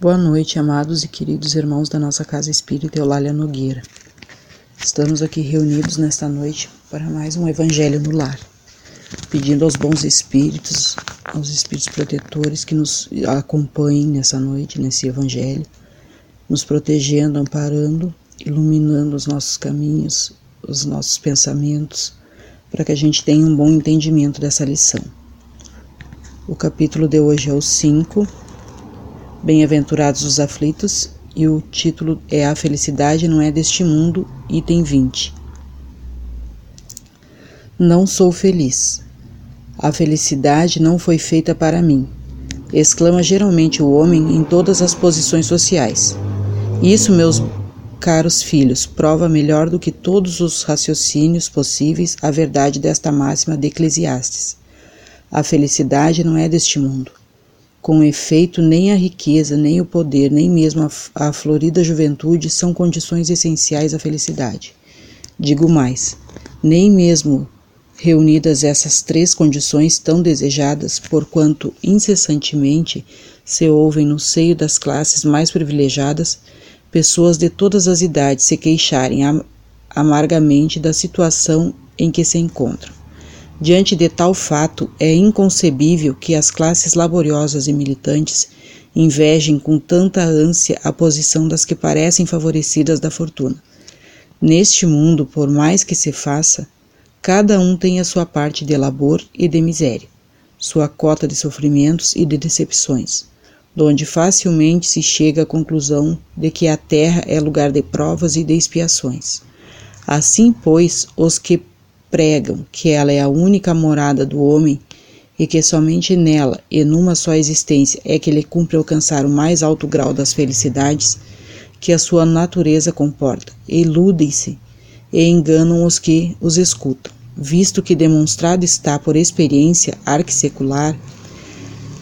Boa noite, amados e queridos irmãos da nossa Casa Espírita Eulália Nogueira. Estamos aqui reunidos nesta noite para mais um Evangelho no Lar, pedindo aos bons espíritos, aos espíritos protetores que nos acompanhem nessa noite, nesse Evangelho, nos protegendo, amparando, iluminando os nossos caminhos, os nossos pensamentos, para que a gente tenha um bom entendimento dessa lição. O capítulo de hoje é o 5 Bem-aventurados os aflitos, e o título é A Felicidade Não é deste Mundo, item 20. Não sou feliz. A felicidade não foi feita para mim, exclama geralmente o homem em todas as posições sociais. Isso, meus caros filhos, prova melhor do que todos os raciocínios possíveis a verdade desta máxima de Eclesiastes. A felicidade não é deste mundo. Com efeito, nem a riqueza, nem o poder, nem mesmo a, a florida juventude são condições essenciais à felicidade. Digo mais, nem mesmo reunidas essas três condições tão desejadas, porquanto incessantemente se ouvem no seio das classes mais privilegiadas pessoas de todas as idades se queixarem amargamente da situação em que se encontram. Diante de tal fato, é inconcebível que as classes laboriosas e militantes invejem com tanta ânsia a posição das que parecem favorecidas da fortuna. Neste mundo, por mais que se faça, cada um tem a sua parte de labor e de miséria, sua cota de sofrimentos e de decepções, donde facilmente se chega à conclusão de que a terra é lugar de provas e de expiações. Assim, pois, os que pregam que ela é a única morada do homem e que somente nela e numa só existência é que ele cumpre alcançar o mais alto grau das felicidades que a sua natureza comporta. Iludem-se e enganam os que os escutam, visto que demonstrado está por experiência arquissecular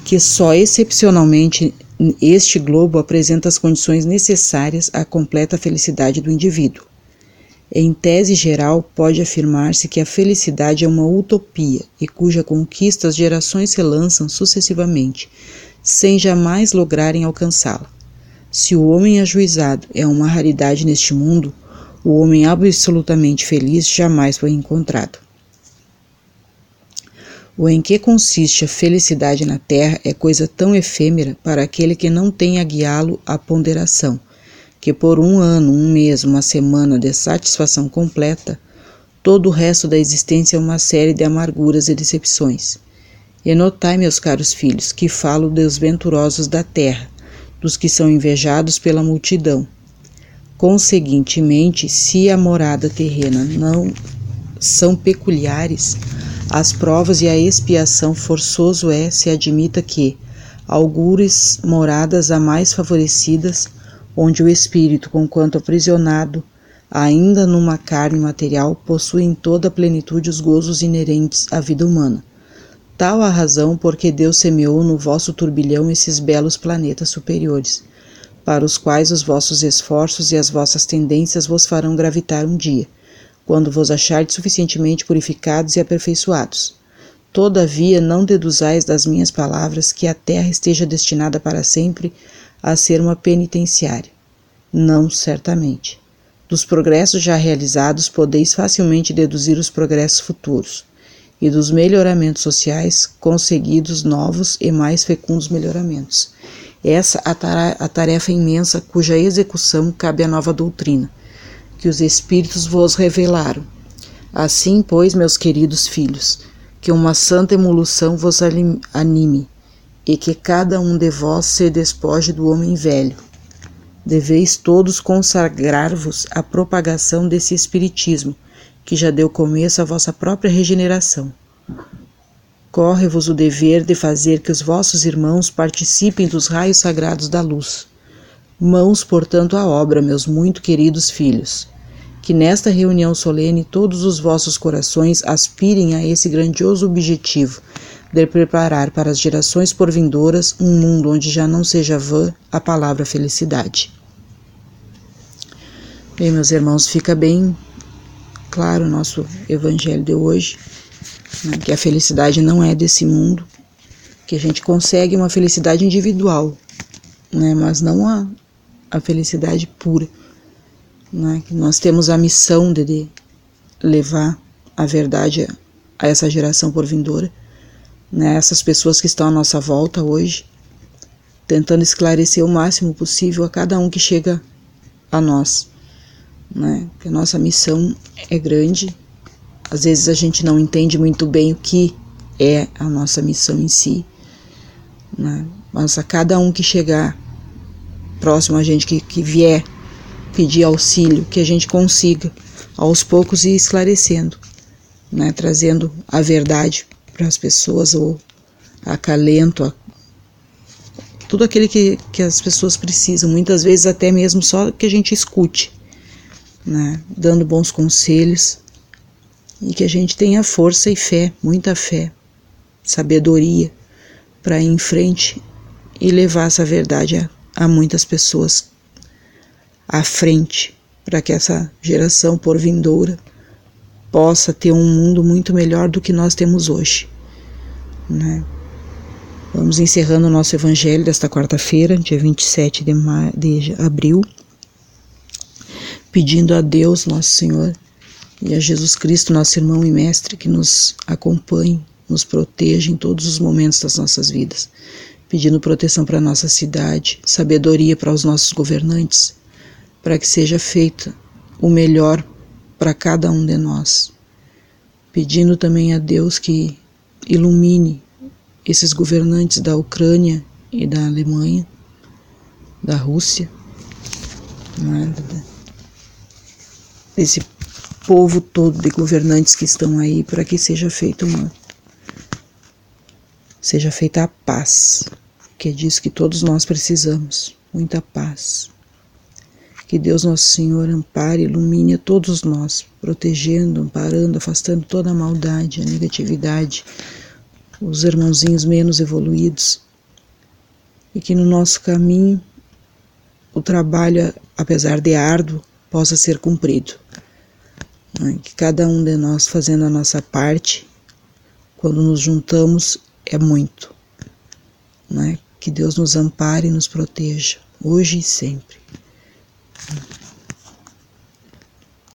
que só excepcionalmente este globo apresenta as condições necessárias à completa felicidade do indivíduo. Em tese geral, pode afirmar-se que a felicidade é uma utopia e cuja conquista as gerações se lançam sucessivamente, sem jamais lograrem alcançá-la. Se o homem ajuizado é uma raridade neste mundo, o homem absolutamente feliz jamais foi encontrado. O em que consiste a felicidade na terra é coisa tão efêmera para aquele que não tem a guiá-lo à ponderação que por um ano, um mês, uma semana de satisfação completa, todo o resto da existência é uma série de amarguras e decepções. E notai, meus caros filhos, que falo dos venturosos da terra, dos que são invejados pela multidão. Conseguintemente, se a morada terrena não são peculiares, as provas e a expiação forçoso é se admita que, algures moradas a mais favorecidas, onde o espírito, conquanto aprisionado, ainda numa carne material, possui em toda a plenitude os gozos inerentes à vida humana. Tal a razão porque Deus semeou no vosso turbilhão esses belos planetas superiores, para os quais os vossos esforços e as vossas tendências vos farão gravitar um dia, quando vos achardes suficientemente purificados e aperfeiçoados. Todavia, não deduzais das minhas palavras que a terra esteja destinada para sempre a ser uma penitenciária. Não, certamente. Dos progressos já realizados, podeis facilmente deduzir os progressos futuros, e dos melhoramentos sociais conseguidos novos e mais fecundos melhoramentos. Essa a tarefa imensa cuja execução cabe à nova doutrina, que os Espíritos vos revelaram. Assim, pois, meus queridos filhos, que uma santa emolução vos anime, e que cada um de vós se despoje do homem velho. Deveis todos consagrar-vos à propagação desse Espiritismo, que já deu começo à vossa própria regeneração. Corre-vos o dever de fazer que os vossos irmãos participem dos raios sagrados da luz. Mãos, portanto, à obra, meus muito queridos filhos. Que nesta reunião solene todos os vossos corações aspirem a esse grandioso objetivo de preparar para as gerações por vindouras um mundo onde já não seja vã a palavra felicidade. Bem, meus irmãos, fica bem claro o nosso evangelho de hoje, né, que a felicidade não é desse mundo, que a gente consegue uma felicidade individual, né? mas não a, a felicidade pura. Né? Nós temos a missão de, de levar a verdade a essa geração por vindoura, né? essas pessoas que estão à nossa volta hoje, tentando esclarecer o máximo possível a cada um que chega a nós. Né? Que a nossa missão é grande, às vezes a gente não entende muito bem o que é a nossa missão em si, né? mas a cada um que chegar próximo a gente, que, que vier pedir auxílio, que a gente consiga aos poucos ir esclarecendo, né? trazendo a verdade para as pessoas, ou acalento, a, tudo aquele que, que as pessoas precisam, muitas vezes até mesmo só que a gente escute, né? dando bons conselhos e que a gente tenha força e fé, muita fé, sabedoria para ir em frente e levar essa verdade a, a muitas pessoas à frente, para que essa geração por vindoura possa ter um mundo muito melhor do que nós temos hoje. Né? Vamos encerrando o nosso evangelho desta quarta-feira, dia 27 de, de abril, pedindo a Deus, nosso Senhor, e a Jesus Cristo, nosso irmão e mestre, que nos acompanhe, nos proteja em todos os momentos das nossas vidas, pedindo proteção para a nossa cidade, sabedoria para os nossos governantes, para que seja feita o melhor para cada um de nós. Pedindo também a Deus que ilumine esses governantes da Ucrânia e da Alemanha, da Rússia, né, desse povo todo de governantes que estão aí para que seja feita uma seja feita a paz, que é disso que todos nós precisamos, muita paz. Que Deus nosso Senhor ampare ilumine a todos nós, protegendo, amparando, afastando toda a maldade, a negatividade, os irmãozinhos menos evoluídos. E que no nosso caminho o trabalho, apesar de árduo, possa ser cumprido. Que cada um de nós fazendo a nossa parte, quando nos juntamos, é muito. Né? Que Deus nos ampare e nos proteja, hoje e sempre. Thank you.